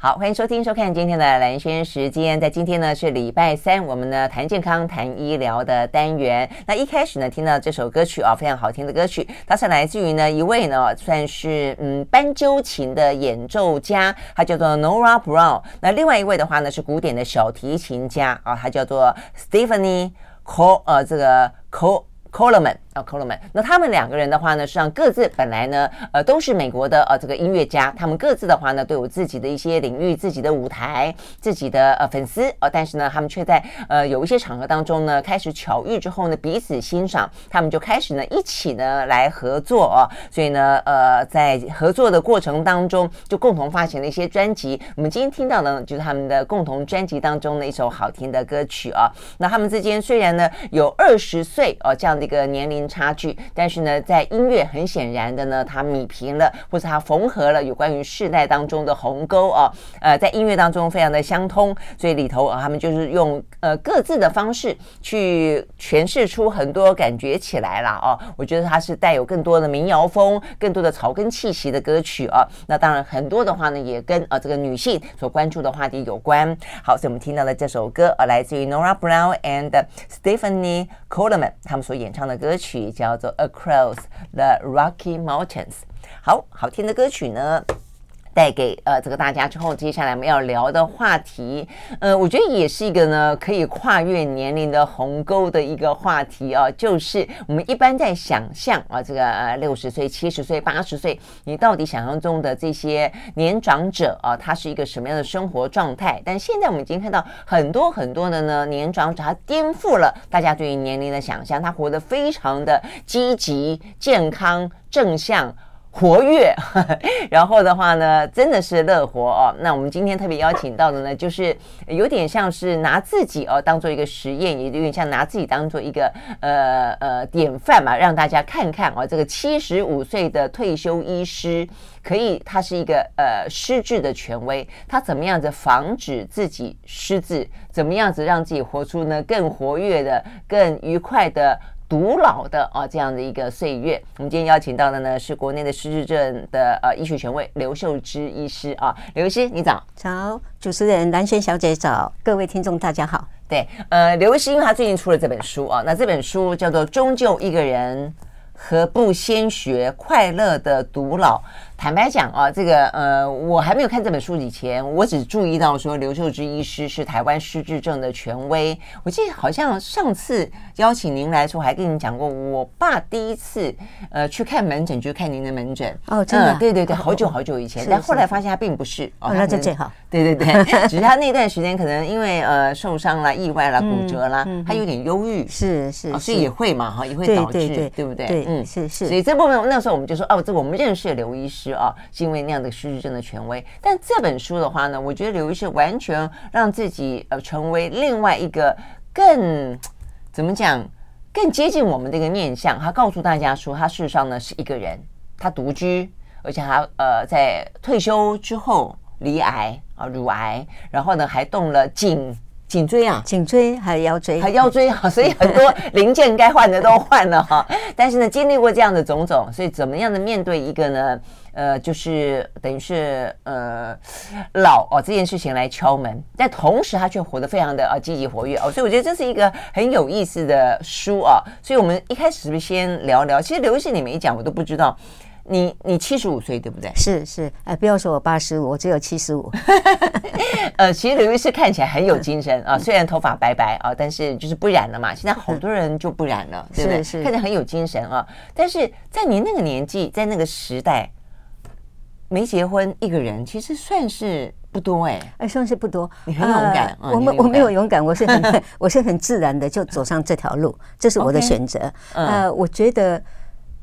好，欢迎收听收看今天的兰轩时间。在今天呢是礼拜三，我们呢谈健康、谈医疗的单元。那一开始呢听到这首歌曲啊，非常好听的歌曲，它是来自于呢一位呢算是嗯斑鸠琴的演奏家，他叫做 Nora Brown。那另外一位的话呢是古典的小提琴家啊，他叫做 Stephanie Col 呃这个 Col Coleman。Colman，那他们两个人的话呢，实际上各自本来呢，呃，都是美国的呃这个音乐家，他们各自的话呢，都有自己的一些领域、自己的舞台、自己的呃粉丝呃，但是呢，他们却在呃有一些场合当中呢，开始巧遇之后呢，彼此欣赏，他们就开始呢一起呢来合作哦，所以呢，呃，在合作的过程当中，就共同发行了一些专辑。我们今天听到的呢，就是他们的共同专辑当中的一首好听的歌曲啊。那他们之间虽然呢有二十岁哦这样的一个年龄。差距，但是呢，在音乐很显然的呢，它米平了，或者它缝合了有关于世代当中的鸿沟啊，呃，在音乐当中非常的相通，所以里头啊，他们就是用呃各自的方式去诠释出很多感觉起来了哦。我觉得它是带有更多的民谣风、更多的草根气息的歌曲啊。那当然很多的话呢，也跟呃这个女性所关注的话题有关。好，所以我们听到了这首歌，呃，来自于 Nora Brown and Stephanie Coleman 他们所演唱的歌曲。曲叫做 Across the Rocky Mountains，好好听的歌曲呢。带给呃这个大家之后，接下来我们要聊的话题，呃，我觉得也是一个呢可以跨越年龄的鸿沟的一个话题啊，就是我们一般在想象啊，这个六十岁、七十岁、八十岁，你到底想象中的这些年长者啊，他是一个什么样的生活状态？但现在我们已经看到很多很多的呢年长者，他颠覆了大家对于年龄的想象，他活得非常的积极、健康、正向。活跃，然后的话呢，真的是乐活哦。那我们今天特别邀请到的呢，就是有点像是拿自己哦当做一个实验，也有点像拿自己当做一个呃呃典范嘛，让大家看看哦，这个七十五岁的退休医师，可以，他是一个呃失智的权威，他怎么样子防止自己失智，怎么样子让自己活出呢更活跃的、更愉快的。独老的啊，这样的一个岁月，我们今天邀请到的呢是国内的失智症的呃医学权威刘秀芝医师啊，刘医师你早，早，主持人蓝轩小姐早，各位听众大家好，对，呃，刘医师因为他最近出了这本书啊，那这本书叫做《终究一个人，何不先学快乐的独老》。坦白讲啊，这个呃，我还没有看这本书以前，我只注意到说刘秀芝医师是台湾失智症的权威。我记得好像上次邀请您来的时候，还跟您讲过，我爸第一次呃去看门诊，就看您的门诊。哦，真的、啊嗯，对对对，好久好久以前，但后来发现他并不是。哦，那就最好。对 对对，只是他那段时间可能因为呃受伤了、意外了、骨折了，他有点忧郁。是是，所以也会嘛哈，也会导致，对不对？对，嗯，是是。所以这部分那时候我们就说，哦，这我们认识的刘医师。啊，是因为那样的失智症的权威，但这本书的话呢，我觉得刘医师完全让自己呃成为另外一个更怎么讲，更接近我们这个面相。他告诉大家说，他事实上呢是一个人，他独居，而且他呃在退休之后罹癌啊乳癌，然后呢还动了颈。颈椎啊，颈椎还有腰椎，还腰椎哈，所以很多零件该换的都换了哈。但是呢，经历过这样的种种，所以怎么样的面对一个呢？呃，就是等于是呃老哦这件事情来敲门，但同时他却活得非常的啊积极活跃哦，所以我觉得这是一个很有意思的书啊。所以我们一开始是不是先聊聊？其实刘医师你们一讲我都不知道。你你七十五岁对不对？是是，哎，不要说我八十五，我只有七十五。呃，其实刘医师看起来很有精神啊，虽然头发白白啊，但是就是不染了嘛。现在好多人就不染了，对不对？是是，看起来很有精神啊。但是在你那个年纪，在那个时代，没结婚一个人，其实算是不多哎，哎，算是不多。你很勇敢，我们我没有勇敢，我是很 我是很自然的就走上这条路，这是我的选择。呃，我觉得。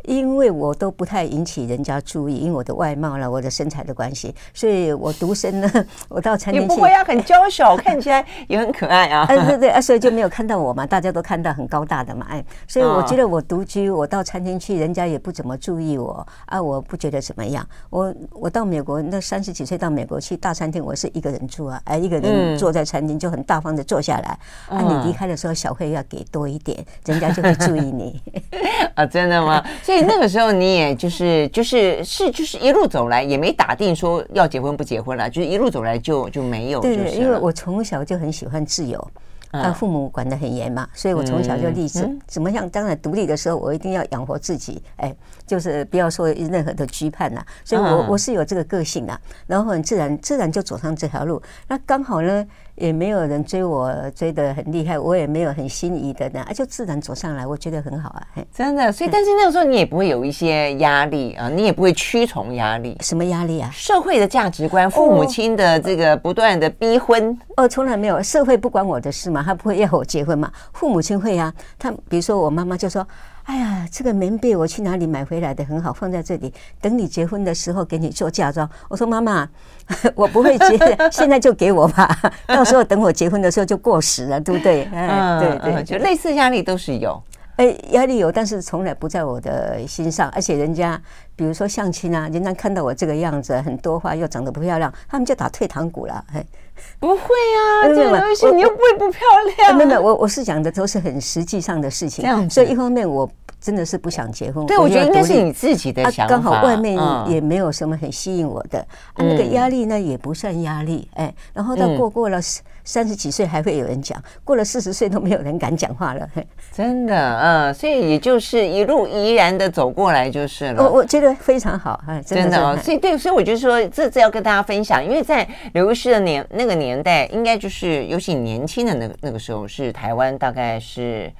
因为我都不太引起人家注意，因为我的外貌了，我的身材的关系，所以我独身呢，我到餐厅你不会啊，很娇小，看起来也很可爱啊。哎，对对啊，所以就没有看到我嘛，大家都看到很高大的嘛，哎，所以我觉得我独居，我到餐厅去，人家也不怎么注意我啊，我不觉得怎么样。我我到美国那三十几岁到美国去大餐厅，我是一个人住啊，哎，一个人坐在餐厅就很大方的坐下来。啊，你离开的时候小费要给多一点，人家就会注意你。啊，真的吗？所以那个时候你也就是就是是就是一路走来也没打定说要结婚不结婚了，就是一路走来就就没有。对，因为我从小就很喜欢自由，啊，父母管得很严嘛，所以我从小就立志怎么样？当然独立的时候，我一定要养活自己，哎，就是不要说任何的羁绊呐。所以我我是有这个个性的，然后很自然自然就走上这条路。那刚好呢。也没有人追我追得很厉害，我也没有很心仪的呢，啊，就自然走上来，我觉得很好啊。真的，所以但是那个时候你也不会有一些压力啊，你也不会屈从压力。什么压力啊？社会的价值观，父母亲的这个不断的逼婚。哦，从来没有，社会不关我的事嘛，他不会要我结婚嘛。父母亲会啊，他比如说我妈妈就说。哎呀，这个棉被我去哪里买回来的？很好，放在这里，等你结婚的时候给你做嫁妆。我说妈妈，我不会结，现在就给我吧，到时候等我结婚的时候就过时了，对不对？嗯，对对，就类似压力都是有。哎，压力有，但是从来不在我的心上。而且人家，比如说相亲啊，人家看到我这个样子，很多话又长得不漂亮，他们就打退堂鼓了。哎，不会啊，这个东西你又不会不漂亮。没有没有，我我是讲的都是很实际上的事情。这样，所以一方面我真的是不想结婚。对，我觉得应该是你自己的想法。刚好外面也没有什么很吸引我的，啊，那个压力呢也不算压力。哎，然后到过过了。三十几岁还会有人讲，过了四十岁都没有人敢讲话了。真的，嗯，所以也就是一路怡然的走过来就是了。我我觉得非常好，哎，真的哦。所以对，所以我就说这这要跟大家分享，因为在刘医师的年那个年代，应该就是尤其年轻的那个那个时候，是台湾大概是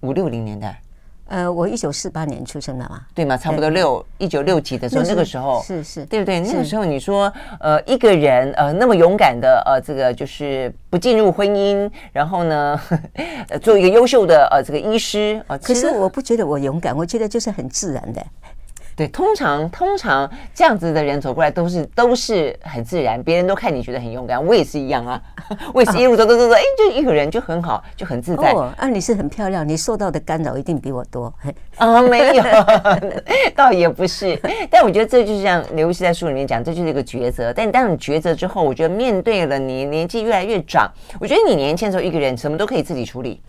五六零年代。呃，我一九四八年出生的嘛，对嘛，差不多六一九六几的时候，那个时候是是，对不对？那个时候你说，呃，一个人呃那么勇敢的呃，这个就是不进入婚姻，然后呢，做一个优秀的呃这个医师啊，可是我不觉得我勇敢，我觉得就是很自然的。对，通常通常这样子的人走过来都是都是很自然，别人都看你觉得很勇敢。我也是一样啊，我也是一路走走走走，哎，就一个人就很好，就很自在。哦，啊，你是很漂亮，你受到的干扰一定比我多。啊，没有，倒也不是。但我觉得这就是像刘医师在书里面讲，这就是一个抉择。但当你抉择之后，我觉得面对了你年纪越来越长，我觉得你年轻的时候一个人什么都可以自己处理。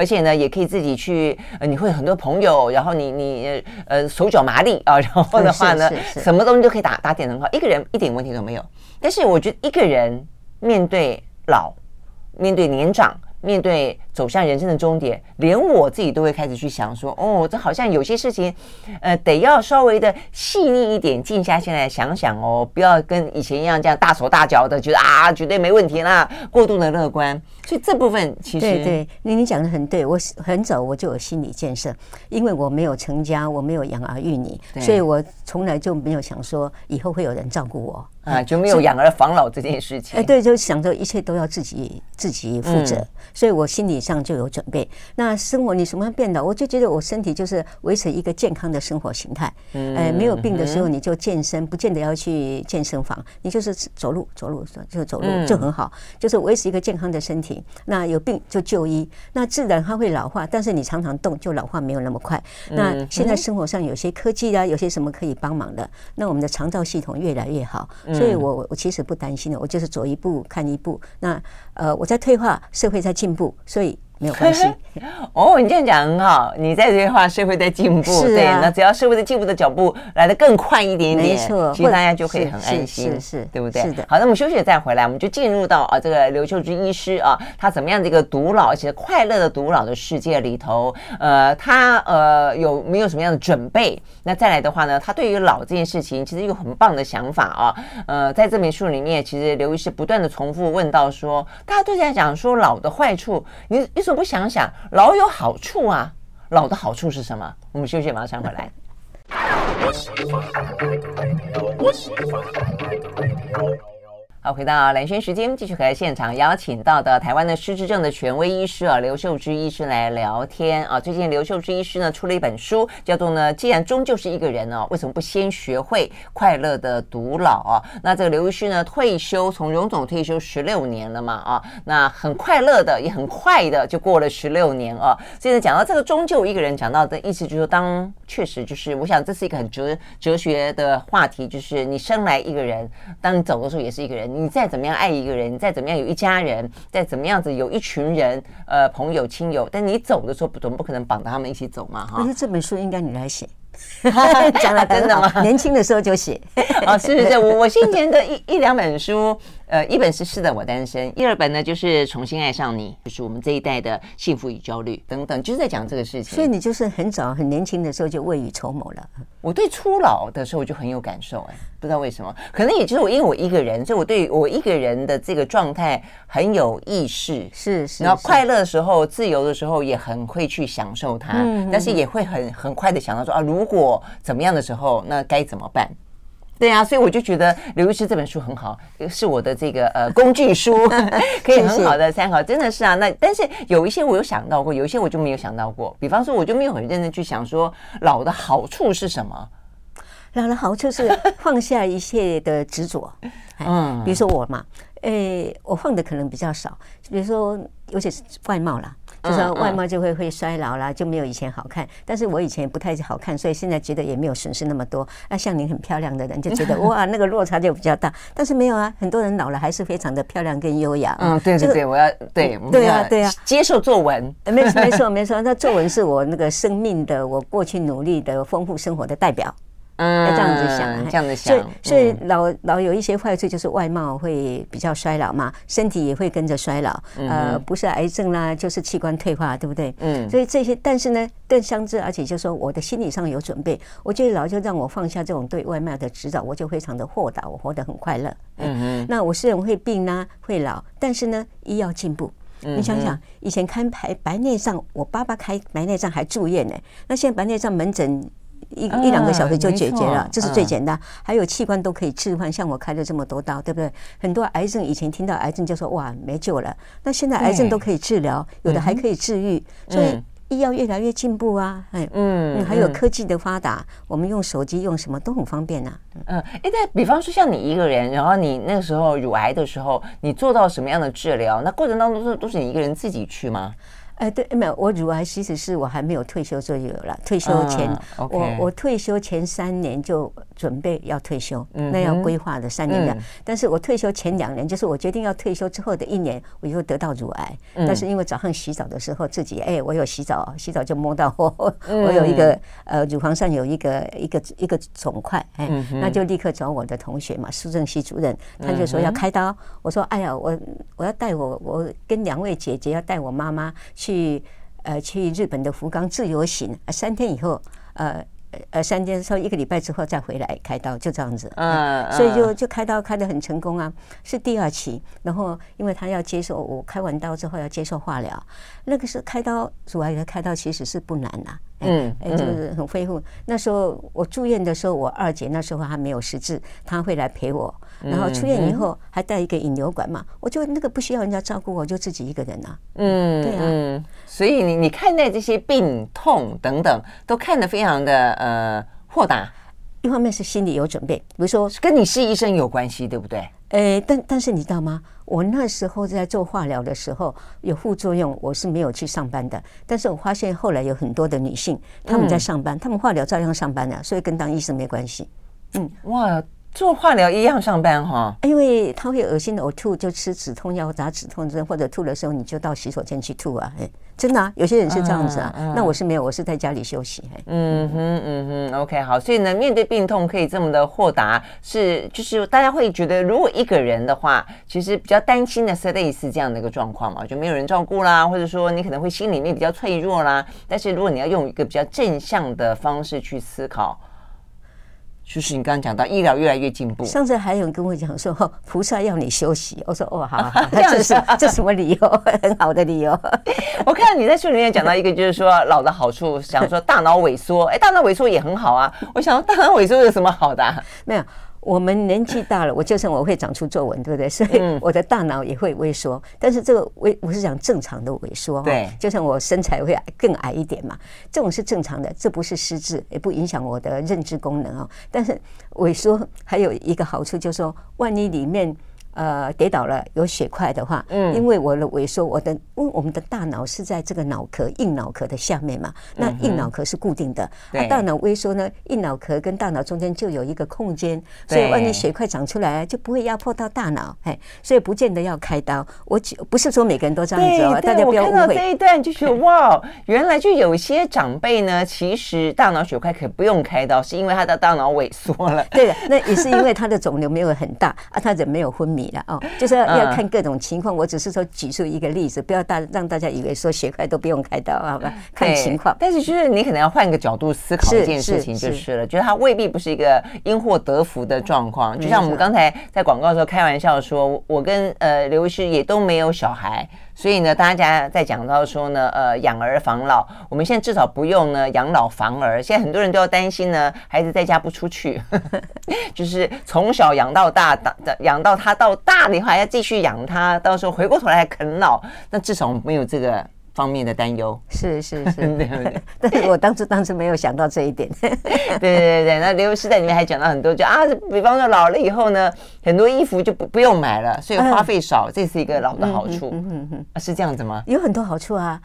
而且呢，也可以自己去，呃，你会很多朋友，然后你你呃手脚麻利啊，然后的话呢，什么东西都可以打打点很好，一个人一点问题都没有。但是我觉得一个人面对老，面对年长。面对走向人生的终点，连我自己都会开始去想说：“哦，这好像有些事情，呃，得要稍微的细腻一点，静下心来想想哦，不要跟以前一样这样大手大脚的，觉得啊，绝对没问题啦，过度的乐观。所以这部分其实对对，你你讲的很对，我很早我就有心理建设，因为我没有成家，我没有养儿育女，所以我从来就没有想说以后会有人照顾我。”啊，就没有养儿防老这件事情。哎，对，就想着一切都要自己自己负责，所以我心理上就有准备。那生活你什么样变的，我就觉得我身体就是维持一个健康的生活形态。嗯哎，没有病的时候你就健身，不见得要去健身房，你就是走路走路就走路就很好，就是维持一个健康的身体。那有病就就医，那自然它会老化，但是你常常动就老化没有那么快。那现在生活上有些科技啊，有些什么可以帮忙的，那我们的肠道系统越来越好。所以我我其实不担心的，我就是走一步看一步。那呃，我在退化，社会在进步，所以。没有关系 哦，你这样讲很好。你在退化，社会在进步，对，那只要社会的进步的脚步来得更快一点点，没错，其实大家就可以很安心，是是，对不对？是的。好，那我们休息再回来，我们就进入到啊这个刘秀芝医师啊，他怎么样的一个独老，而且快乐的独老的世界里头，呃，他呃有没有什么样的准备？那再来的话呢，他对于老这件事情其实有很棒的想法啊。呃，在这本书里面，其实刘医师不断的重复问到说，大家都在讲说老的坏处，你你。不想想老有好处啊，老的好处是什么？我们休息，马上回来。好，回到蓝轩时间，继续和现场邀请到的台湾的失智症的权威医师啊，刘秀芝医师来聊天啊。最近刘秀芝医师呢出了一本书，叫做呢，既然终究是一个人哦，为什么不先学会快乐的独老啊？那这个刘医师呢退休，从荣总退休十六年了嘛啊，那很快乐的，也很快的就过了十六年啊。现在讲到这个终究一个人，讲到的意思就是说，当确实就是，我想这是一个很哲哲学的话题，就是你生来一个人，当你走的时候也是一个人。你再怎么样爱一个人，你再怎么样有一家人，再怎么样子有一群人，呃，朋友亲友，但你走的时候不总不可能绑着他们一起走嘛，哈。可是这本书应该你来写。讲了真的吗？年轻的时候就写哦，是是是，我我先前的一一两本书，呃，一本是《是的，我单身》，第二本呢就是《重新爱上你》，就是我们这一代的幸福与焦虑等等，就是在讲这个事情。所以你就是很早很年轻的时候就未雨绸缪了。我对初老的时候就很有感受，哎，不知道为什么，可能也就是我因为我一个人，所以我对我一个人的这个状态很有意识，是是。然后快乐的时候、自由的时候也很会去享受它，但是也会很很快的想到说啊，如果怎么样的时候，那该怎么办？对啊，所以我就觉得刘医师这本书很好，是我的这个呃工具书，可以很好的参考。真的是啊，那但是有一些我有想到过，有一些我就没有想到过。比方说，我就没有很认真去想说老的好处是什么？老的好处是放下一切的执着。嗯，比如说我嘛，诶，我放的可能比较少，比如说尤其是外貌啦。就是外貌就会会衰老啦，就没有以前好看。但是我以前不太好看，所以现在觉得也没有损失那么多。那像您很漂亮的人，就觉得 哇，那个落差就比较大。但是没有啊，很多人老了还是非常的漂亮跟优雅。嗯，对对对，我要对对啊对啊，接受皱纹。没没错 没错，那皱纹是我那个生命的，我过去努力的丰富生活的代表。嗯，要这样子想，这样子想，所以所以老老有一些坏处，就是外貌会比较衰老嘛，身体也会跟着衰老。呃，不是癌症啦，就是器官退化，对不对？嗯。所以这些，但是呢，更相知，而且就是说，我的心理上有准备。我觉得老就让我放下这种对外貌的执着，我就非常的豁达，我活得很快乐。嗯嗯。那我虽然会病呢，会老，但是呢，医药进步。你想想，以前看白白内障，我爸爸开白内障还住院呢。那现在白内障门诊。一一两个小时就解决了，这是最简单。还有器官都可以置换，像我开了这么多刀，对不对？很多癌症以前听到癌症就说哇没救了，那现在癌症都可以治疗，有的还可以治愈，所以医药越来越进步啊。哎，嗯，还有科技的发达，我们用手机用什么都很方便呐。嗯，哎，那比方说像你一个人，然后你那个时候乳癌的时候，你做到什么样的治疗？那过程当中都是都是你一个人自己去吗？哎，对，没有，我乳癌其实是我还没有退休就有了。退休前，我我退休前三年就准备要退休，那要规划的三年的。但是我退休前两年，就是我决定要退休之后的一年，我又得到乳癌。但是因为早上洗澡的时候自己，哎，我有洗澡，洗澡就摸到我，我有一个呃乳房上有一个一个一个肿块，哎，那就立刻找我的同学嘛，苏正熙主任，他就说要开刀。我说，哎呀，我我要带我，我跟两位姐姐要带我妈妈去。去呃去日本的福冈自由行，三天以后，呃呃三天 sau 一个礼拜之后再回来开刀，就这样子。嗯，所以就就开刀开得很成功啊，是第二期。然后因为他要接受我开完刀之后要接受化疗，那个是开刀主要的开刀其实是不难呐。嗯，就是很恢复。那时候我住院的时候，我二姐那时候还没有失智，她会来陪我。然后出院以后还带一个引流管嘛，我就那个不需要人家照顾，我就自己一个人啊。嗯，对啊。所以你你看待这些病痛等等，都看得非常的呃豁达。一方面是心里有准备，比如说跟你是医生有关系，对不对？诶，但但是你知道吗？我那时候在做化疗的时候有副作用，我是没有去上班的。但是我发现后来有很多的女性，她们在上班，她们化疗照样上班的，所以跟当医生没关系。嗯，哇。做化疗一样上班哈，因为他会恶心的呕吐，就吃止痛药打止痛针，或者吐的时候你就到洗手间去吐啊。哎，真的啊，有些人是这样子啊。那我是没有，我是在家里休息。嗯哼嗯哼，OK 好。所以呢，面对病痛可以这么的豁达，是就是大家会觉得，如果一个人的话，其实比较担心的是类似这样的一个状况嘛，就没有人照顾啦，或者说你可能会心里面比较脆弱啦。但是如果你要用一个比较正向的方式去思考。就是你刚刚讲到医疗越来越进步。上次还有人跟我讲说，菩萨要你休息。我说哦，好好，这是这什么理由？很好的理由。我看到你在书里面讲到一个，就是说老的好处，想说大脑萎缩。哎，大脑萎缩也很好啊。我想说大脑萎缩有什么好的？没有，我们年纪大了，我就算我会长出皱纹，对不对？所以我的大脑也会萎缩。但是这个萎，我是讲正常的萎缩。对，就像我身材会更矮一点嘛，这种是正常的，这不是失智，也不影响我的认知功能啊。但是萎缩还有一个好处，就是说，万一里面。呃，跌倒了有血块的话，嗯，因为我的萎缩，我的，因为我们的大脑是在这个脑壳硬脑壳的下面嘛，那硬脑壳是固定的，那大脑萎缩呢，硬脑壳跟大脑中间就有一个空间，所以万一血块长出来就不会压迫到大脑，哎，所以不见得要开刀。我不是说每个人都这样子哦，大家不要误会。我看到这一段就觉得哇，原来就有些长辈呢，其实大脑血块可以不用开刀，是因为他的大脑萎缩了。对的，那也是因为他的肿瘤没有很大啊，他人没有昏迷。了哦，就是要要看各种情况。我只是说举出一个例子，不要大让大家以为说血块都不用开刀，好吧？看情况。但是就是你可能要换个角度思考一件事情，就是了，就是它未必不是一个因祸得福的状况。就像我们刚才在广告的时候开玩笑说，我跟呃刘医师也都没有小孩。所以呢，大家在讲到说呢，呃，养儿防老，我们现在至少不用呢养老防儿。现在很多人都要担心呢，孩子在家不出去，就是从小养到大，大养到他到大的话，还要继续养它，到时候回过头来啃老，那至少没有这个。方面的担忧是是是，对 对，但是我当初当时没有想到这一点。对对对对，那刘医师在里面还讲到很多，就啊，比方说老了以后呢，很多衣服就不不用买了，所以花费少，这是一个老的好处。嗯嗯嗯，是这样子吗？有很多好处啊，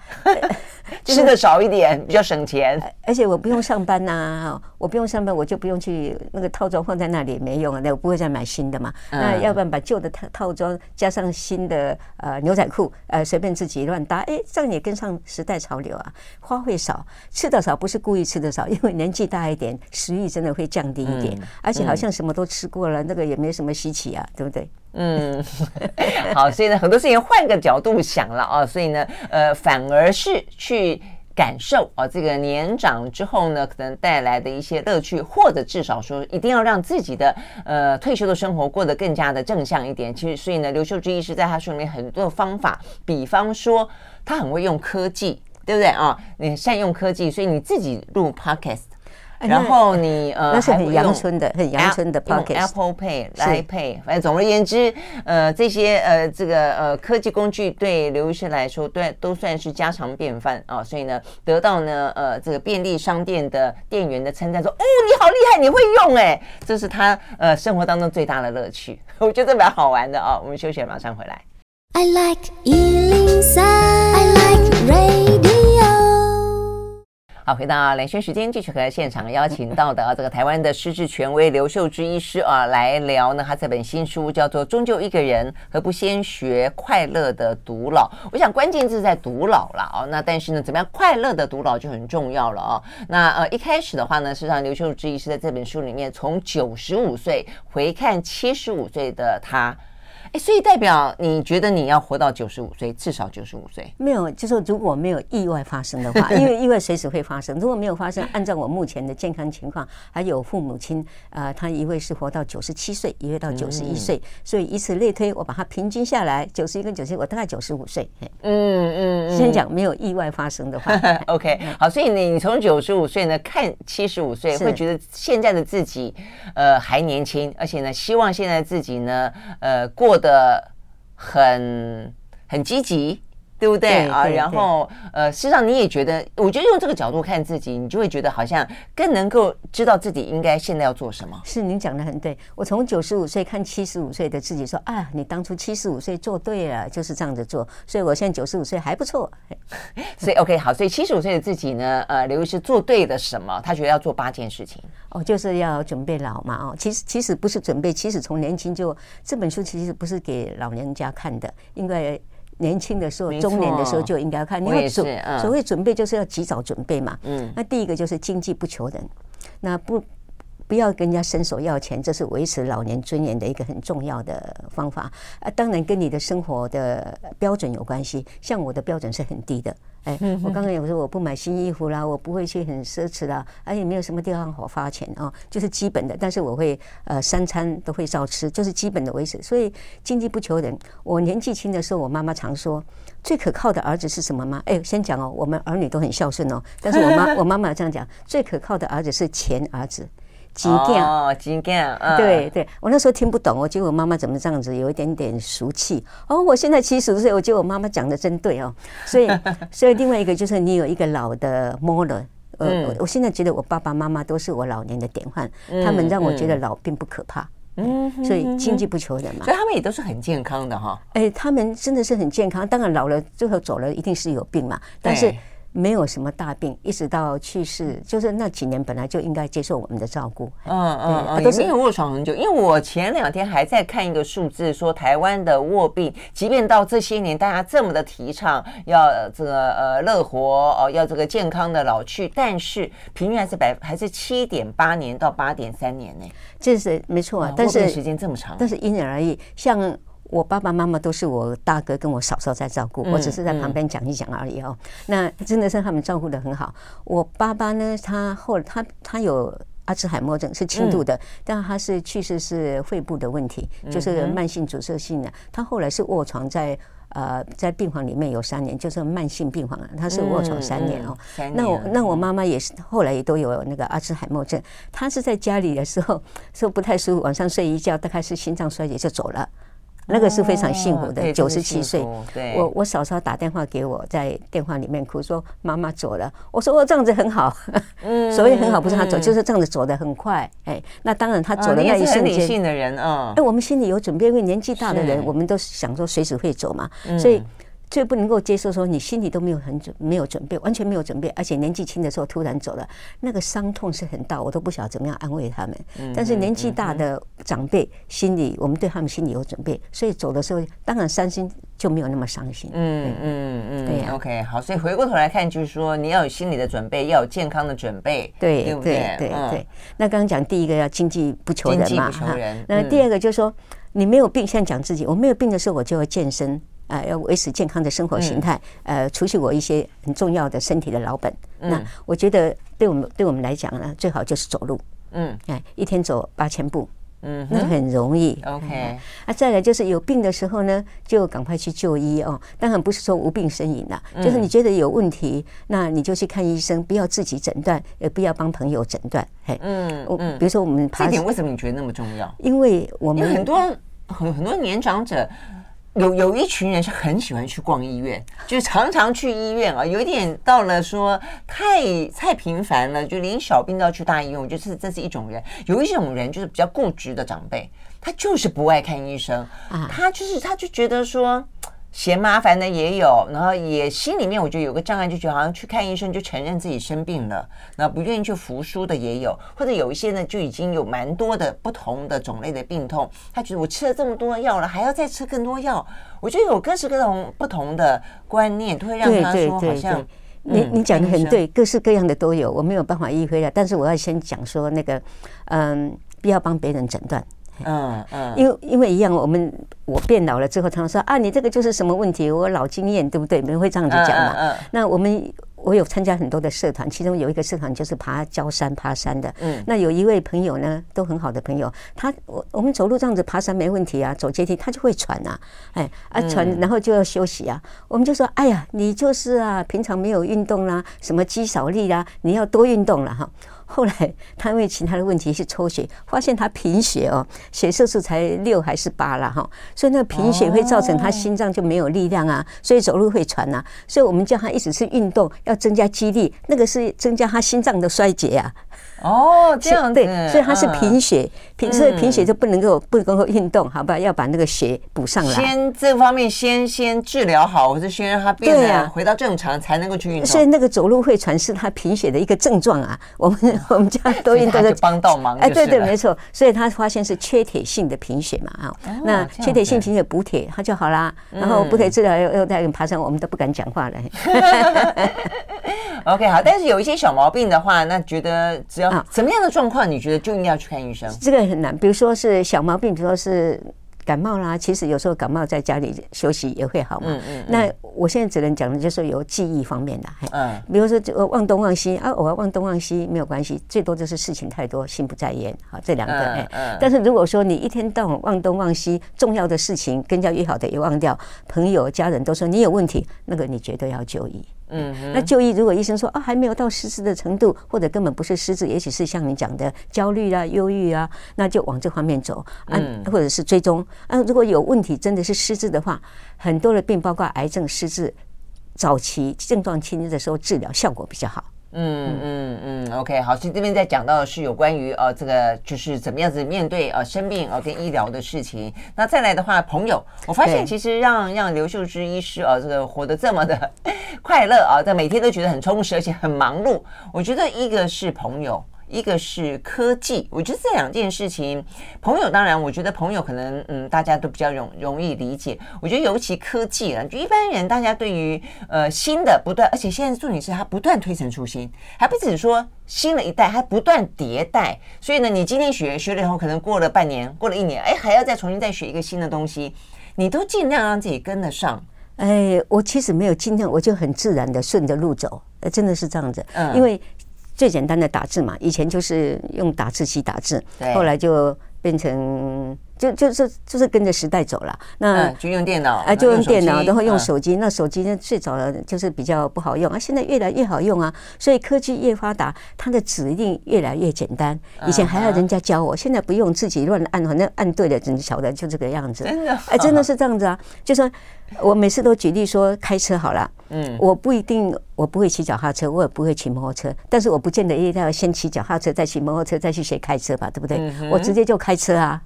吃的少一点比较省钱，而且我不用上班呐，我不用上班，我就不用去那个套装放在那里没用啊，那我不会再买新的嘛。那要不然把旧的套套装加上新的呃牛仔裤，呃随便自己乱搭，哎，这样也。跟上时代潮流啊，花会少，吃的少，不是故意吃的少，因为年纪大一点，食欲真的会降低一点，而且好像什么都吃过了，那个也没什么稀奇啊，对不对？嗯，好，所以呢，很多事情换个角度想了啊，所以呢，呃，反而是去感受啊，这个年长之后呢，可能带来的一些乐趣，或者至少说，一定要让自己的呃退休的生活过得更加的正向一点。其实，所以呢，刘秀芝医师在他书里面很多的方法，比方说。他很会用科技，对不对啊？你善用科技，所以你自己录 podcast，然后你呃，那是很阳春的，很阳春的 podcast，Apple Pay、Line Pay，反正总而言之，呃，这些呃，这个呃科技工具对刘医师来说，对都算是家常便饭啊。所以呢，得到呢呃这个便利商店的店员的称赞，说哦，你好厉害，你会用哎，这是他呃生活当中最大的乐趣。我觉得蛮好玩的啊。我们休息，马上回来。I like 103, I like radio。好，回到兰萱时间，继续和现场邀请到的啊，这个台湾的失智权威刘秀枝医师啊，来聊呢。他这本新书叫做《终究一个人，何不先学快乐的独老》。我想关键字在独老了啊。那但是呢，怎么样快乐的独老就很重要了啊。那呃，一开始的话呢，实际上刘秀枝医师在这本书里面，从九十五岁回看七十五岁的他。所以代表你觉得你要活到九十五岁，至少九十五岁？没有，就是如果没有意外发生的话，因为 意外随时会发生。如果没有发生，按照我目前的健康情况，还有父母亲，呃，他一位是活到九十七岁，一位到九十一岁，所以以此类推，我把它平均下来，九十一跟九十一，我大概九十五岁。嗯嗯，先讲没有意外发生的话，OK，好。所以你从九十五岁呢看七十五岁，会觉得现在的自己呃还年轻，而且呢希望现在自己呢呃过。的很很积极。对不对啊？然后呃，实际上你也觉得，我觉得用这个角度看自己，你就会觉得好像更能够知道自己应该现在要做什么。是您讲的很对。我从九十五岁看七十五岁的自己说，啊，你当初七十五岁做对了，就是这样子做。所以我现在九十五岁还不错。所以 OK 好，所以七十五岁的自己呢，呃，刘医师做对了什么？他觉得要做八件事情。哦，就是要准备老嘛。哦，其实其实不是准备，其实从年轻就这本书其实不是给老人家看的，应该。年轻的时候，中年的时候就应该要看。你要准，嗯、所谓准备就是要及早准备嘛。嗯，那第一个就是经济不求人，那不不要跟人家伸手要钱，这是维持老年尊严的一个很重要的方法。啊，当然跟你的生活的标准有关系。像我的标准是很低的。哎，我刚刚有说我不买新衣服啦，我不会去很奢侈啦，而且没有什么地方好花钱啊，就是基本的。但是我会呃三餐都会照吃，就是基本的维持。所以经济不求人。我年纪轻的时候，我妈妈常说最可靠的儿子是什么吗？哎，先讲哦，我们儿女都很孝顺哦。但是我妈我妈妈这样讲，最可靠的儿子是钱儿子。急干哦，急干，对对，我那时候听不懂，我觉得我妈妈怎么这样子，有一点点俗气。哦，我现在七十岁，我觉得我妈妈讲的真对哦。所以，所以另外一个就是你有一个老的 model，呃，我现在觉得我爸爸妈妈都是我老年的典范，他们让我觉得老并不可怕。嗯，所以经济不求人嘛，所以他们也都是很健康的哈。哎，他们真的是很健康，当然老了最后走了一定是有病嘛，但是。没有什么大病，一直到去世，就是那几年本来就应该接受我们的照顾。嗯嗯嗯，都是没有卧床很久。因为我前两天还在看一个数字，说台湾的卧病，即便到这些年大家这么的提倡要这个呃乐活哦，要这个健康的老去，但是平均还是百还是七点八年到八点三年呢，这是没错啊。但是时间这么长，但是因人而异，像。我爸爸妈妈都是我大哥跟我嫂嫂在照顾，我只是在旁边讲一讲而已哦。那真的是他们照顾的很好。我爸爸呢，他后他他有阿兹海默症，是轻度的，但他是去世是肺部的问题，就是慢性阻塞性的。他后来是卧床在呃在病房里面有三年，就是慢性病房，他是卧床三年哦。那我那我妈妈也是后来也都有那个阿兹海默症，她是在家里的时候说不太舒服，晚上睡一觉，大概是心脏衰竭就走了。那个是非常幸福的，九十七岁。我我嫂嫂打电话给我，在电话里面哭说妈妈走了。我说哦这样子很好，嗯 所谓很好不是他走，就是这样子走的很快。哎，那当然他走的那一瞬间，理性的人啊。哎，我们心里有准备，因为年纪大的人，我们都想说随时会走嘛，所以。最不能够接受说你心里都没有很准没有准备，完全没有准备，而且年纪轻的时候突然走了，那个伤痛是很大，我都不晓得怎么样安慰他们。但是年纪大的长辈心里，我们对他们心里有准备，所以走的时候当然伤心就没有那么伤心。嗯嗯嗯，对，OK，好，所以回过头来看，就是说你要有心理的准备，要有健康的准备，对对对对对。那刚刚讲第一个要经济不求人嘛，哈，那第二个就是说你没有病，现在讲自己，我没有病的时候我就要健身。啊、呃，要维持健康的生活形态，嗯、呃，除去我一些很重要的身体的老本。嗯、那我觉得，对我们对我们来讲呢，最好就是走路。嗯，哎，一天走八千步，嗯，那很容易。OK，啊，再来就是有病的时候呢，就赶快去就医哦。当然不是说无病呻吟了，嗯、就是你觉得有问题，那你就去看医生，不要自己诊断，也不要帮朋友诊断。嘿，嗯嗯，比如说我们爬，这点为什么你觉得那么重要？因为我们很多很很多年长者。有有一群人是很喜欢去逛医院，就常常去医院啊，有一点到了说太太频繁了，就连小病都要去大医院。我觉得这这是一种人，有一种人就是比较固执的长辈，他就是不爱看医生，他就是他就觉得说。嫌麻烦的也有，然后也心里面我觉得有个障碍，就觉得好像去看医生就承认自己生病了，然后不愿意去服输的也有，或者有一些呢就已经有蛮多的不同的种类的病痛，他觉得我吃了这么多药了，还要再吃更多药，我觉得有各式各种不同的观念都会让他说好像你你讲的很对，各式各样的都有，我没有办法一一回答，但是我要先讲说那个嗯，不要帮别人诊断。嗯嗯，因为因为一样，我们我变老了之后，他们说啊，你这个就是什么问题？我老经验，对不对？没人会这样子讲嘛。嗯嗯。那我们我有参加很多的社团，其中有一个社团就是爬焦山、爬山的。嗯。那有一位朋友呢，都很好的朋友，他我我们走路这样子爬山没问题啊，走阶梯他就会喘啊，哎啊喘，然后就要休息啊。我们就说，哎呀，你就是啊，平常没有运动啦，什么肌少力啦，你要多运动了哈。后来他因为其他的问题去抽血，发现他贫血哦，血色素才六还是八了哈，所以那个贫血会造成他心脏就没有力量啊，所以走路会喘呐，所以我们叫他一直是运动，要增加肌力，那个是增加他心脏的衰竭啊。哦，这样 对，所以他是贫血，贫所以贫血就不能够不能够运动，好吧？要把那个血补上来。先这方面先先治疗好，或者先让他变得回到正常，才能够去运动。所以那个走路会喘是他贫血的一个症状啊。我们我们家多运动 的帮到忙。哎，对对，没错。所以他发现是缺铁性的贫血嘛啊。那缺铁性贫血补铁，他就好啦。然后补铁治疗又又在爬山，我们都不敢讲话了。OK，好。但是有一些小毛病的话，那觉得只要。什么样的状况你觉得就应该要去看医生？这个很难，比如说是小毛病，比如说是感冒啦，其实有时候感冒在家里休息也会好嘛。嗯嗯。那我现在只能讲的就是有记忆方面的，嗯，比如说就忘东忘西啊，我要忘东忘西没有关系，最多就是事情太多，心不在焉。好，这两个哎。嗯。但是如果说你一天到晚忘东忘西，重要的事情跟人家约好的也忘掉，朋友家人都说你有问题，那个你绝对要就医。嗯，那就医如果医生说啊还没有到失智的程度，或者根本不是失智，也许是像你讲的焦虑啊、忧郁啊，那就往这方面走啊，或者是追踪。啊，如果有问题真的是失智的话，很多的病包括癌症、失智，早期症状轻微的时候治疗效果比较好。嗯嗯嗯，OK，好，所以这边在讲到的是有关于呃这个就是怎么样子面对呃生病呃跟医疗的事情。那再来的话，朋友，我发现其实让让刘秀芝医师呃这个活得这么的 快乐啊，在每天都觉得很充实，而且很忙碌。我觉得一个是朋友。一个是科技，我觉得这两件事情，朋友当然，我觉得朋友可能嗯，大家都比较容容易理解。我觉得尤其科技啊，就一般人大家对于呃新的不断，而且现在重点是它不断推陈出新，还不只是说新的一代，它不断迭代。所以呢，你今天学学了以后，可能过了半年，过了一年，哎，还要再重新再学一个新的东西，你都尽量让自己跟得上。哎，我其实没有尽量，我就很自然的顺着路走，真的是这样子，嗯，因为。最简单的打字嘛，以前就是用打字机打字，后来就变成。就就是就是跟着时代走了，那就用电脑，啊，就用电脑，然后用手机。那手机呢，最早的就是比较不好用啊，现在越来越好用啊。所以科技越发达，它的指令越来越简单。以前还要人家教我，现在不用自己乱按，反正按对了，你晓得就这个样子。真的，哎，真的是这样子啊。就说我每次都举例说，开车好了，嗯，我不一定我不会骑脚踏车，我也不会骑摩托车，但是我不见得一定要先骑脚踏车，再骑摩托车，再去学开车吧，对不对？我直接就开车啊。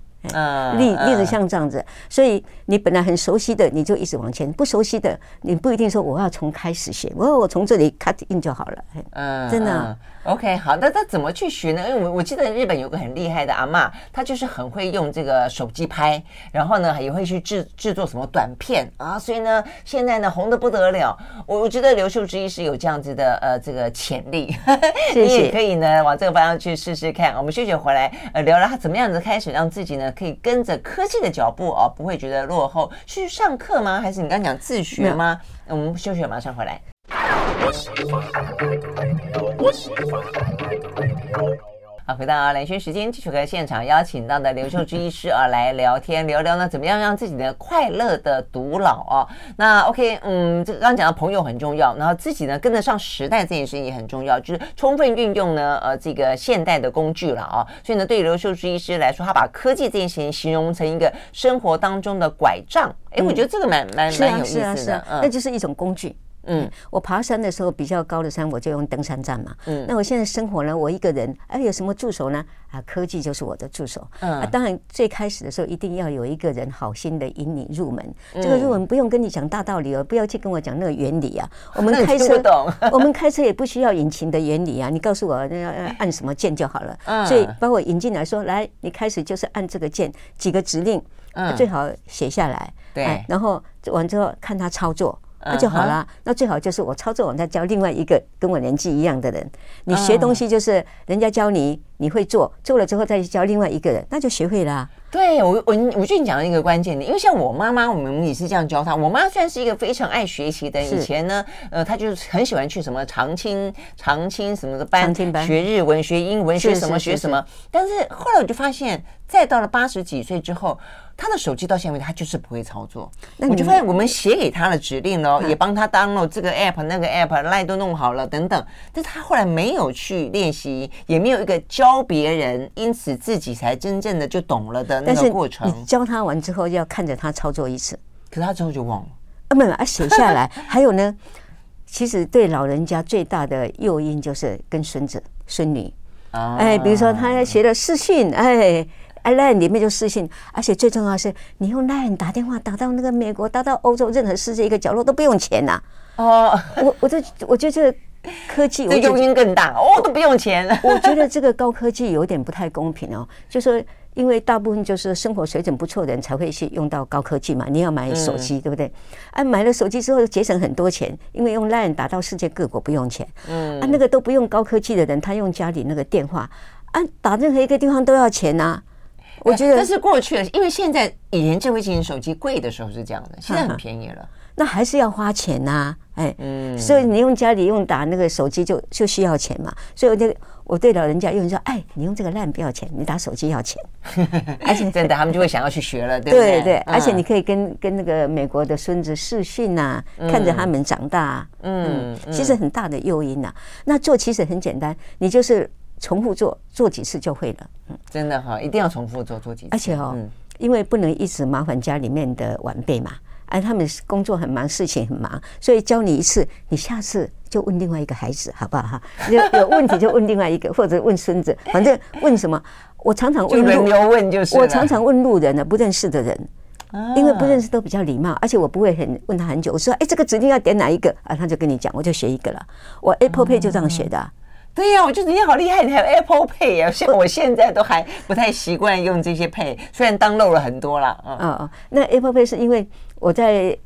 例例子像这样子，所以你本来很熟悉的，你就一直往前；不熟悉的，你不一定说我要从开始写，我我从这里 cut in 就好了。嗯，真的。OK，好，那他怎么去学呢？因为我我记得日本有个很厉害的阿嬷，她就是很会用这个手机拍，然后呢也会去制制作什么短片啊，所以呢现在呢红得不得了。我我觉得刘秀之一是有这样子的呃这个潜力，谢谢 你也可以呢往这个方向去试试看。我们休息回来呃聊聊他怎么样子开始让自己呢可以跟着科技的脚步哦，不会觉得落后。是去上课吗？还是你刚刚讲自学吗？我们休息马上回来。好，回到蓝轩时间，继续和现场邀请到的刘秀芝医师啊来聊天，聊聊呢怎么样让自己的快乐的独老啊？那 OK，嗯，这个刚刚讲到朋友很重要，然后自己呢跟得上时代这件事情也很重要，就是充分运用呢呃这个现代的工具了啊。所以呢，对于刘秀芝医师来说，他把科技这件事情形容成一个生活当中的拐杖，哎，我觉得这个蛮蛮蛮有意思的，是啊，那就是一种工具。嗯，我爬山的时候比较高的山，我就用登山杖嘛。嗯，那我现在生活呢，我一个人，哎，有什么助手呢？啊，科技就是我的助手。嗯，啊，当然最开始的时候一定要有一个人好心的引你入门。这个入门不用跟你讲大道理哦，不要去跟我讲那个原理啊。我们开车，我们开车也不需要引擎的原理啊。你告诉我要按什么键就好了。嗯，所以把我引进来说，来，你开始就是按这个键，几个指令，嗯，最好写下来。对，然后完之后看他操作。那就好了。那最好就是我操作完再教另外一个跟我年纪一样的人。你学东西就是人家教你，你会做，做了之后再去教另外一个人，那就学会了。对我，我我觉得你讲了一个关键的，因为像我妈妈，我们也是这样教她。我妈算是一个非常爱学习的，以前呢，呃，她就是很喜欢去什么长青、长青什么的班，学日文、学英文、学什么学什么。但是后来我就发现，再到了八十几岁之后。她的手机到现在为止，他就是不会操作。我就发现，我们写给她的指令呢，也帮她 download 这个 app、那个 app，line 都弄好了等等。但是她后来没有去练习，也没有一个教别人，因此自己才真正的就懂了的那个过程。你教他完之后，要看着他操作一次，可是他之后就忘了。啊，没有啊，写下来。还有呢，其实对老人家最大的诱因就是跟孙子、孙女。啊哎，比如说他学了视讯，哎。Line 里面就私信，而且最重要的是，你用 Line 打电话打到那个美国，打到欧洲，任何世界一个角落都不用钱呐。哦，我我这我觉得这个科技，这诱因更大哦，都不用钱。我觉得这个高科技有点不太公平哦，就说因为大部分就是生活水准不错的人才会去用到高科技嘛。你要买手机，对不对？啊，买了手机之后节省很多钱，因为用 Line 打到世界各国不用钱。嗯，啊，那个都不用高科技的人，他用家里那个电话，啊，打任何一个地方都要钱呐。我觉得这是过去了，因为现在以前智慧型手机贵的时候是这样的，现在很便宜了。那还是要花钱呐、啊，哎，嗯，所以你用家里用打那个手机就就需要钱嘛，所以我就我对老人家用说，哎，你用这个烂不要钱，你打手机要钱，而且真的他们就会想要去学了，对不对？对对，而且你可以跟跟那个美国的孙子视讯呐，看着他们长大，嗯，其实很大的诱因呐。那做其实很简单，你就是重复做，做几次就会了，嗯，真的哈，一定要重复做，做几次，而且哦，因为不能一直麻烦家里面的晚辈嘛。哎，他们工作很忙，事情很忙，所以教你一次，你下次就问另外一个孩子，好不好哈？有有问题就问另外一个，或者问孙子，反正问什么，我常常问路，轮流问就是。我常常问路人的，不认识的人，因为不认识都比较礼貌，而且我不会很问他很久。我说，哎，这个指定要点哪一个啊？他就跟你讲，我就学一个了。我 Apple Pay 就这样学的。对呀，我觉得你好厉害，你还有 Apple Pay 呀！像我现在都还不太习惯用这些 Pay，虽然 download 了很多了。哦哦，那 Apple Pay 是因为我在。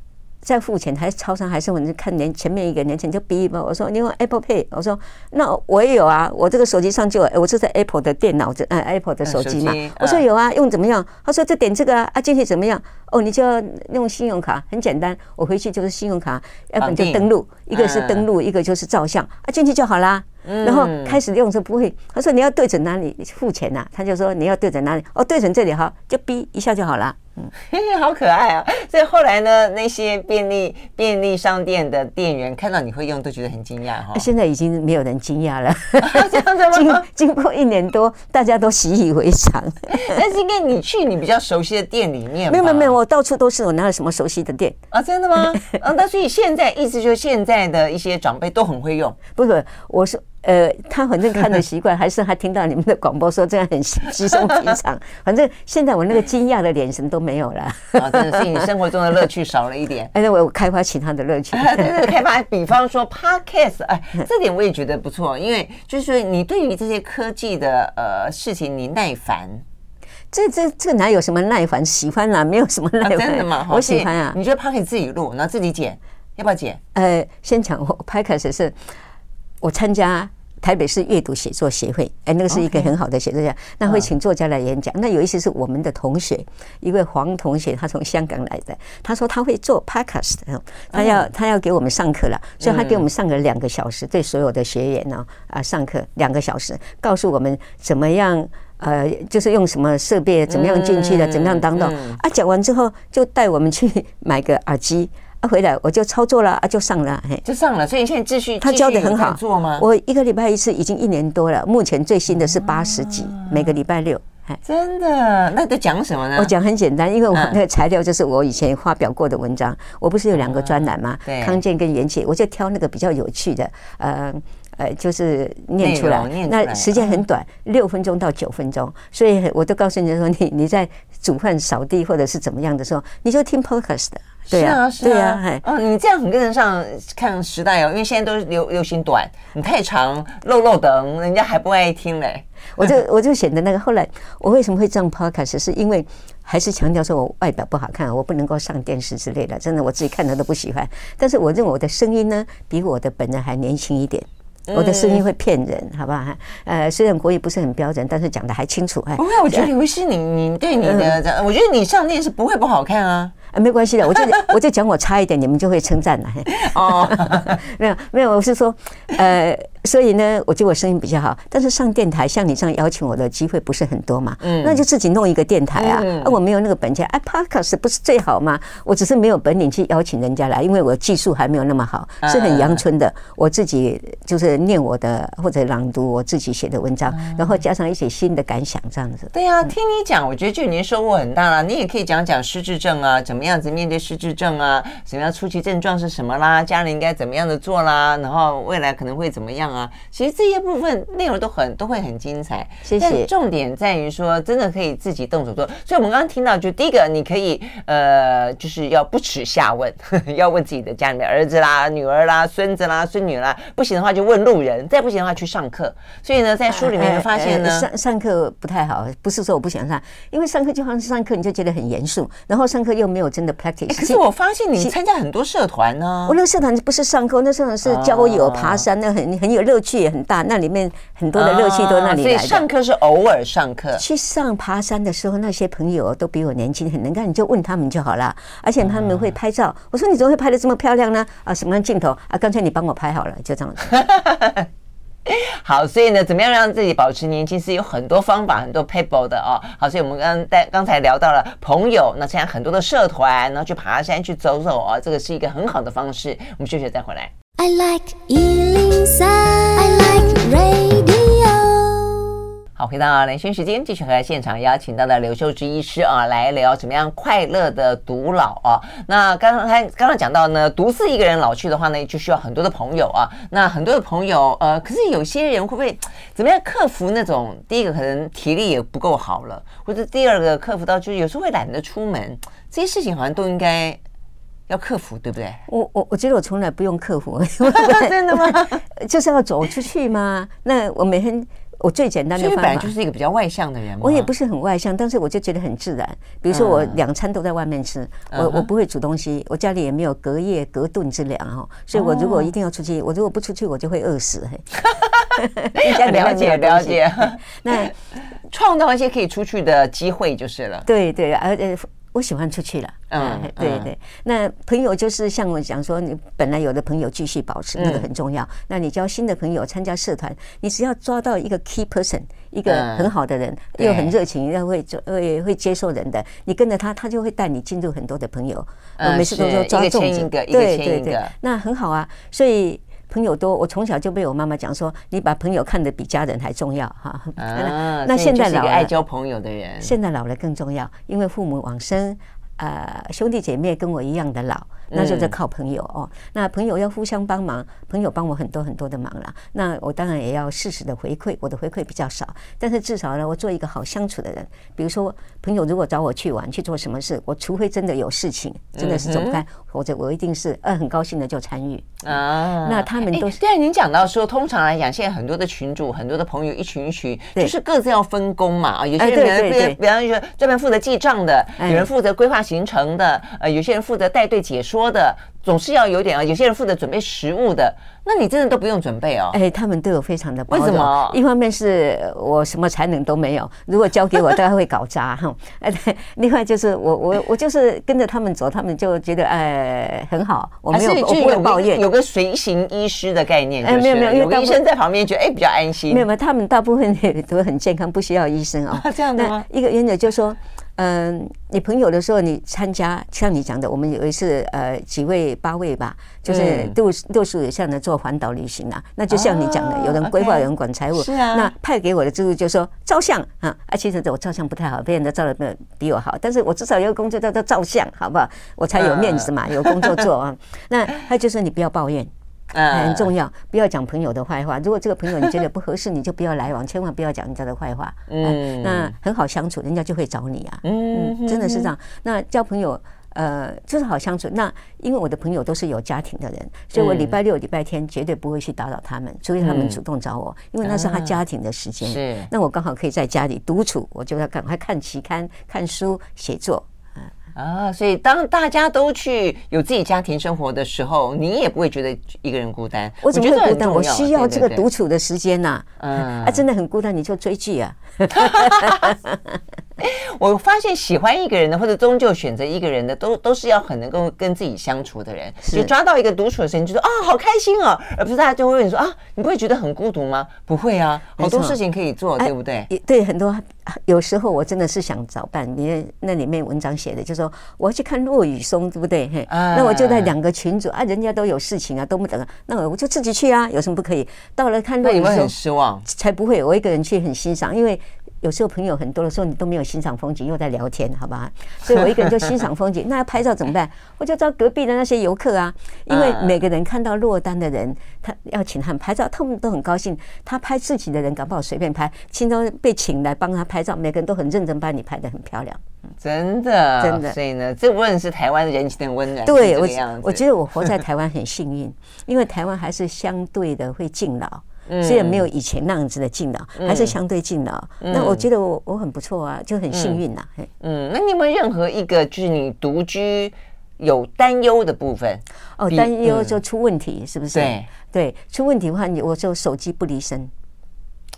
在付钱还是超商还是我就看年前面一个年前就逼嘛，我说你用 Apple Pay，我说那我也有啊，我这个手机上就有，我是在 Apple 的电脑，这、呃、Apple 的手机嘛，我说有啊，用怎么样？他说这点这个啊，啊进去怎么样？哦，你就要用信用卡，很简单，我回去就是信用卡，要不然就登录，一个是登录，一个就是照相，啊进去就好啦。然后开始用的时候不会，他说你要对准哪里付钱呐？他就说你要对准哪里？哦，对准这里哈，就逼一下就好了。嗯，嘿嘿，好可爱啊！所以后来呢，那些便利便利商店的店员看到你会用，都觉得很惊讶哈。现在已经没有人惊讶了，这样子吗？经经过一年多，大家都习以为常。但是因为你去你比较熟悉的店里面，没有没有没有，我到处都是，我哪有什么熟悉的店啊？真的吗？嗯，那所以现在意思就是现在的一些长辈都很会用，不是？我是。呃，他反正看的习惯，还是他听到你们的广播说这样很稀松平常。反正现在我那个惊讶的眼神都没有了。啊，真的是你生活中的乐趣少了一点。哎，那我开发其他的乐趣。开发，比方说 Podcast，哎，这点我也觉得不错，因为就是你对于这些科技的呃事情，你耐烦。这这这哪有什么耐烦？喜欢啊，没有什么耐烦。真的吗？我喜欢啊。你觉得 Podcast 自己录，然后自己剪，要不要剪？呃，先讲我 Podcast 是。我参加台北市阅读写作协会，哎，那个是一个很好的写作家，那会请作家来演讲。那有一次是我们的同学，一位黄同学，他从香港来的，他说他会做 podcast，他要他要给我们上课了，所以他给我们上了两个小时，对所有的学员呢啊上课两个小时，告诉我们怎么样，呃，就是用什么设备，怎么样进去的，怎么样当到啊，讲完之后就带我们去买个耳机。他回来我就操作了啊，就上了，嘿，就上了。所以你现在继续，他教的很好。做吗？我一个礼拜一次，已经一年多了。目前最新的是八十集，每个礼拜六。真的？那得讲什么呢？我讲很简单，因为我那个材料就是我以前发表过的文章。我不是有两个专栏吗？对，康健跟元气，我就挑那个比较有趣的，呃呃，就是念出来。那时间很短，六分钟到九分钟，所以我都告诉你说，你你在煮饭、扫地或者是怎么样的时候，你就听 Podcast 的。是啊，是啊，哎，哦，你这样很跟得上看时代哦，因为现在都是流流行短，你太长漏漏等，人家还不爱听嘞。我就 我就显得那个，后来我为什么会这样 podcast，是因为还是强调说我外表不好看，我不能够上电视之类的，真的我自己看的都不喜欢。但是我认为我的声音呢，比我的本人还年轻一点。我的声音会骗人，好不好？呃，虽然国语不是很标准，但是讲的还清楚。不会，我觉得李维希，你你对你的，我觉得你上电视不会不好看啊。啊，没关系的，我就 我就讲我差一点，你们就会称赞了。哦，没有没有，我是说，呃。所以呢，我觉得我声音比较好，但是上电台像你这样邀请我的机会不是很多嘛，嗯，那就自己弄一个电台啊，嗯、啊我没有那个本钱，哎，Podcast 不是最好吗？我只是没有本领去邀请人家来，因为我技术还没有那么好，是很阳春的，我自己就是念我的或者朗读我自己写的文章，然后加上一些新的感想这样子。对呀，听你讲，我觉得就已经收获很大了。你也可以讲讲失智症啊，怎么样子面对失智症啊，什么样初期症状是什么啦，家人应该怎么样的做啦，然后未来可能会怎么样。啊，其实这些部分内容都很都会很精彩，谢谢。但重点在于说，真的可以自己动手做。所以，我们刚刚听到，就第一个，你可以呃，就是要不耻下问，呵 呵要问自己的家里的儿子啦、女儿啦、孙子啦、孙女啦，不行的话就问路人，再不行的话去上课。所以呢，在书里面发现呢，上上课不太好，不是说我不想上，因为上课就好像上课，你就觉得很严肃，然后上课又没有真的 practice。可是我发现你参加很多社团呢。我那个社团不是上课，那社团是交友、爬山，那很很有乐趣，也很大。那里面很多的乐趣都那里来的。所以上课是偶尔上课。去上爬山的时候，那些朋友都比我年轻，很能干，你就问他们就好了。而且他们会拍照。我说你怎么会拍的这么漂亮呢？啊，什么样镜头啊？干脆你帮我拍好了，就这样子。好，所以呢，怎么样让自己保持年轻是有很多方法，很多 people 的哦。好，所以我们刚刚才聊到了朋友，那现在很多的社团，然后去爬山、去走走哦，这个是一个很好的方式。我们休息再回来。I like 103, I like radio 好，回到连线时间，继续和现场邀请到的刘秀芝医师啊，来聊怎么样快乐的独老啊。那刚才刚刚讲到呢，独自一个人老去的话呢，就需要很多的朋友啊。那很多的朋友，呃，可是有些人会不会怎么样克服那种？第一个可能体力也不够好了，或者第二个克服到就是有时候会懒得出门，这些事情好像都应该要克服，对不对？我我我觉得我从来不用克服，真的吗？就是要走出去嘛。那我每天。我最简单的方法，本来就是一个比较外向的人。我也不是很外向，但是我就觉得很自然。比如说，我两餐都在外面吃，我我不会煮东西，我家里也没有隔夜隔顿之粮哈。所以我如果一定要出去，我如果不出去，我就会饿死。了解了解。那 创造一些可以出去的机会就是了。对对，而且。我喜欢出去了，嗯，对对。那朋友就是像我讲说，你本来有的朋友继续保持，那个很重要。那你交新的朋友，参加社团，你只要抓到一个 key person，一个很好的人，又很热情，又会会会接受人的，你跟着他，他就会带你进入很多的朋友。嗯每次都说抓粽子，对对对，那很好啊，所以。朋友多，我从小就被我妈妈讲说，你把朋友看得比家人还重要哈。啊，那现在老了，爱交朋友的人，现在老了更重要，因为父母往生。呃，兄弟姐妹跟我一样的老，那就是靠朋友哦。那朋友要互相帮忙，朋友帮我很多很多的忙了。那我当然也要适时的回馈，我的回馈比较少，但是至少呢，我做一个好相处的人。比如说，朋友如果找我去玩，去做什么事，我除非真的有事情，真的是走不开，或者我一定是呃很高兴的就参与啊。那他们都是。对，您讲到说，通常来讲，现在很多的群主，很多的朋友一群一群，就是各自要分工嘛啊。有些人比如比方说专门负责记账的，有人负责规划行程的，呃，有些人负责带队解说的，总是要有点啊。有些人负责准备食物的，那你真的都不用准备哦。哎，他们对我非常的包容。为什么？一方面是我什么才能都没有，如果交给我，大概会搞砸 哈。哎，对。另外就是我我我就是跟着他们走，他们就觉得哎很好。我没有，我不会抱怨。有个随行医师的概念，哎，没有没有，有个医生在旁边，觉得哎比较安心。没有没有，他们大部分也都很健康，不需要医生 啊。这样的吗？一个原则就是说。嗯，你朋友的时候，你参加像你讲的，我们有一次呃几位八位吧，就是六六十以上的做环岛旅行啊，那就像你讲的，有人规划，有人管财务，是啊。那派给我的职务就说照相啊，啊，其实我照相不太好，别人都照的比我好，但是我至少有个工作叫做照相，好不好？我才有面子嘛，有工作做啊。那他就说你不要抱怨。很重要，不要讲朋友的坏话。如果这个朋友你觉得不合适，你就不要来往，千万不要讲人家的坏话。嗯，那很好相处，人家就会找你啊。嗯，真的是这样。那交朋友，呃，就是好相处。那因为我的朋友都是有家庭的人，所以我礼拜六、礼拜天绝对不会去打扰他们，除非他们主动找我，因为那是他家庭的时间。是，那我刚好可以在家里独处，我就要赶快看期刊、看书、写作。啊，所以当大家都去有自己家庭生活的时候，你也不会觉得一个人孤单。我怎么会孤单？我需要这个独处的时间呐。嗯，啊，真的很孤单，你就追剧啊。我发现喜欢一个人的，或者终究选择一个人的，都都是要很能够跟自己相处的人。就抓到一个独处的时间，就说啊，好开心哦，而不是大家就会问你说啊，你不会觉得很孤独吗？不会啊，好多事情可以做，对不对？对，很多。有时候我真的是想找伴，你那里面文章写的，就是说我要去看落雨松，对不对？嘿，那我就在两个群组啊，人家都有事情啊，都不等，那我就自己去啊，有什么不可以？到了看落雨松，很失望，才不会，我一个人去很欣赏，因为。有时候朋友很多的时候，你都没有欣赏风景，又在聊天，好吧？所以我一个人就欣赏风景。那要拍照怎么办？我就找隔壁的那些游客啊，因为每个人看到落单的人，他要请他们拍照，他们都很高兴。他拍自己的人，敢不好随便拍，其中被请来帮他拍照，每个人都很认真，把你拍的很漂亮。真的，真的。所以呢，这无论是台湾的人情的温暖，对我，我觉得我活在 台湾很幸运，因为台湾还是相对的会敬老。虽然没有以前那样子的敬老，还是相对敬老。那我觉得我我很不错啊，就很幸运呐。嗯，那你有没有任何一个就是你独居有担忧的部分？哦，担忧就出问题是不是？对对，出问题的话，你我就手机不离身。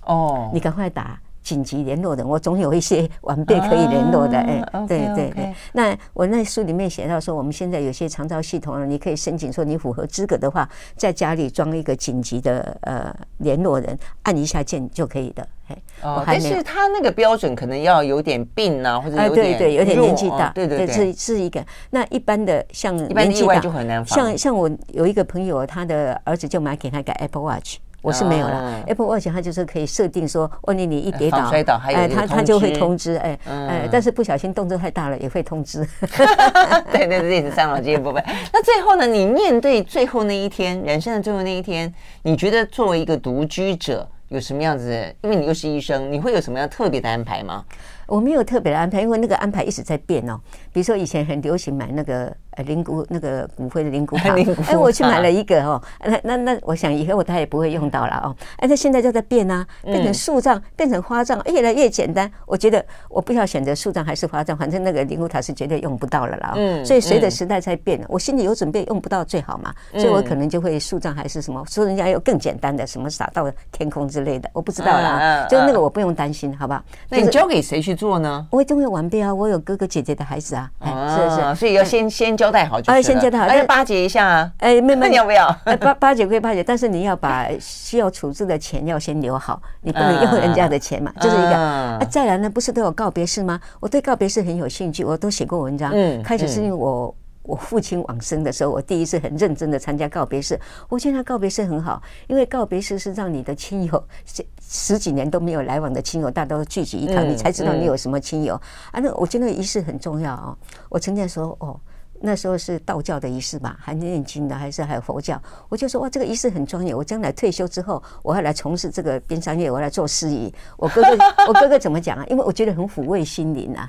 哦，你赶快打。紧急联络人，我总有一些晚辈可以联络的，哎，对对对。那我那书里面写到说，我们现在有些长照系统，你可以申请说你符合资格的话，在家里装一个紧急的呃联络人，按一下键就可以的。哎，哦，但是他那个标准可能要有点病啊，或者有点对对，有点年纪大，对对对，是是一个。那一般的像一般意外就很难防。像像我有一个朋友，他的儿子就买给他一个 Apple Watch。我是没有了，Apple Watch 它就是可以设定说，万一你一跌倒，摔倒哎，它它就会通知，哎哎，但是不小心动作太大了也会通知。对对对，这是伤脑筋的部分。那最后呢，你面对最后那一天，人生的最后那一天，你觉得作为一个独居者有什么样子？因为你又是医生，你会有什么样特别的安排吗？我没有特别的安排，因为那个安排一直在变哦。比如说以前很流行买那个呃灵骨那个骨灰的灵骨 塔，哎，我去买了一个哦。那那那，我想以后我他也不会用到了哦。哎，那现在就在变啊，变成树葬，变成花葬，越来越简单。我觉得我不要选择树葬还是花葬，反正那个灵骨塔是绝对用不到了啦。嗯，所以随着时代在变，我心里有准备，用不到最好嘛。所以我可能就会树葬还是什么，说人家有更简单的，什么撒到天空之类的，我不知道啦。就那个我不用担心，好不好？那你交给谁去？做呢？我一定会完备啊！我有哥哥姐姐的孩子啊，是是，所以要先先交代好就。哎，先交代好，要巴结一下啊！哎，妹妹，你 要不要？哎，巴巴结归巴结，但是你要把需要处置的钱要先留好，你不能用人家的钱嘛，这是一个。啊，再来呢，不是都有告别式吗？我对告别式很有兴趣，我都写过文章。嗯，开始是因为我。我父亲往生的时候，我第一次很认真的参加告别式。我觉得告别式很好，因为告别式是让你的亲友 十十几年都没有来往的亲友，大家都聚集一堂，你才知道你有什么亲友啊。那我觉得仪式很重要啊。我曾经说哦。那时候是道教的仪式吧，还念经的，还是还有佛教？我就说哇，这个仪式很专业。我将来退休之后，我要来从事这个边商业，我要来做司仪。我哥哥，我哥哥怎么讲啊？因为我觉得很抚慰心灵啊。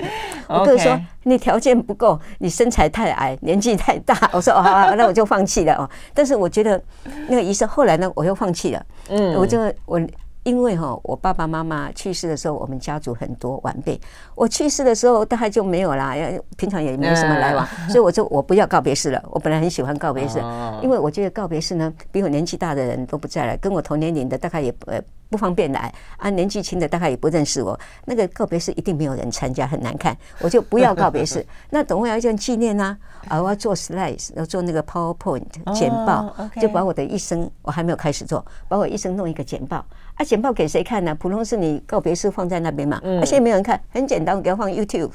我哥哥说你条件不够，你身材太矮，年纪太大。我说哦，好，那我就放弃了哦。但是我觉得那个仪式后来呢，我又放弃了。嗯，我就我。因为哈，我爸爸妈妈去世的时候，我们家族很多晚辈。我去世的时候，大概就没有啦，平常也没什么来往，所以我就我不要告别式了。我本来很喜欢告别式，因为我觉得告别式呢，比我年纪大的人都不在了，跟我同年龄的大概也不。不方便来啊，年纪轻的大概也不认识我。那个告别式一定没有人参加，很难看，我就不要告别式。那等会要一件纪念啊，啊，我要做 slides，要做那个 PowerPoint 简报，就把我的一生，我还没有开始做，把我一生弄一个简报。啊，简报给谁看呢？普通是你告别式放在那边嘛，而且没有人看，很简单，我给他放 YouTube。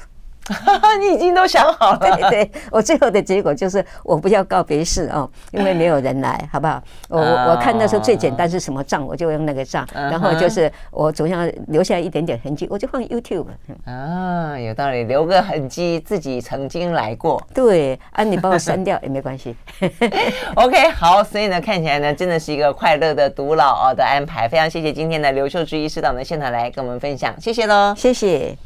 你已经都想好了，对对，我最后的结果就是我不要告别式哦，因为没有人来，好不好？我我看那时候最简单是什么账，我就用那个账，然后就是我总要留下一点点痕迹，我就放 YouTube。啊，有道理，留个痕迹，自己曾经来过。对，啊，你把我删掉也没关系。OK，好，所以呢，看起来呢，真的是一个快乐的独老哦的安排。非常谢谢今天的刘秀芝医师到我们现场来跟我们分享，谢谢喽，谢谢。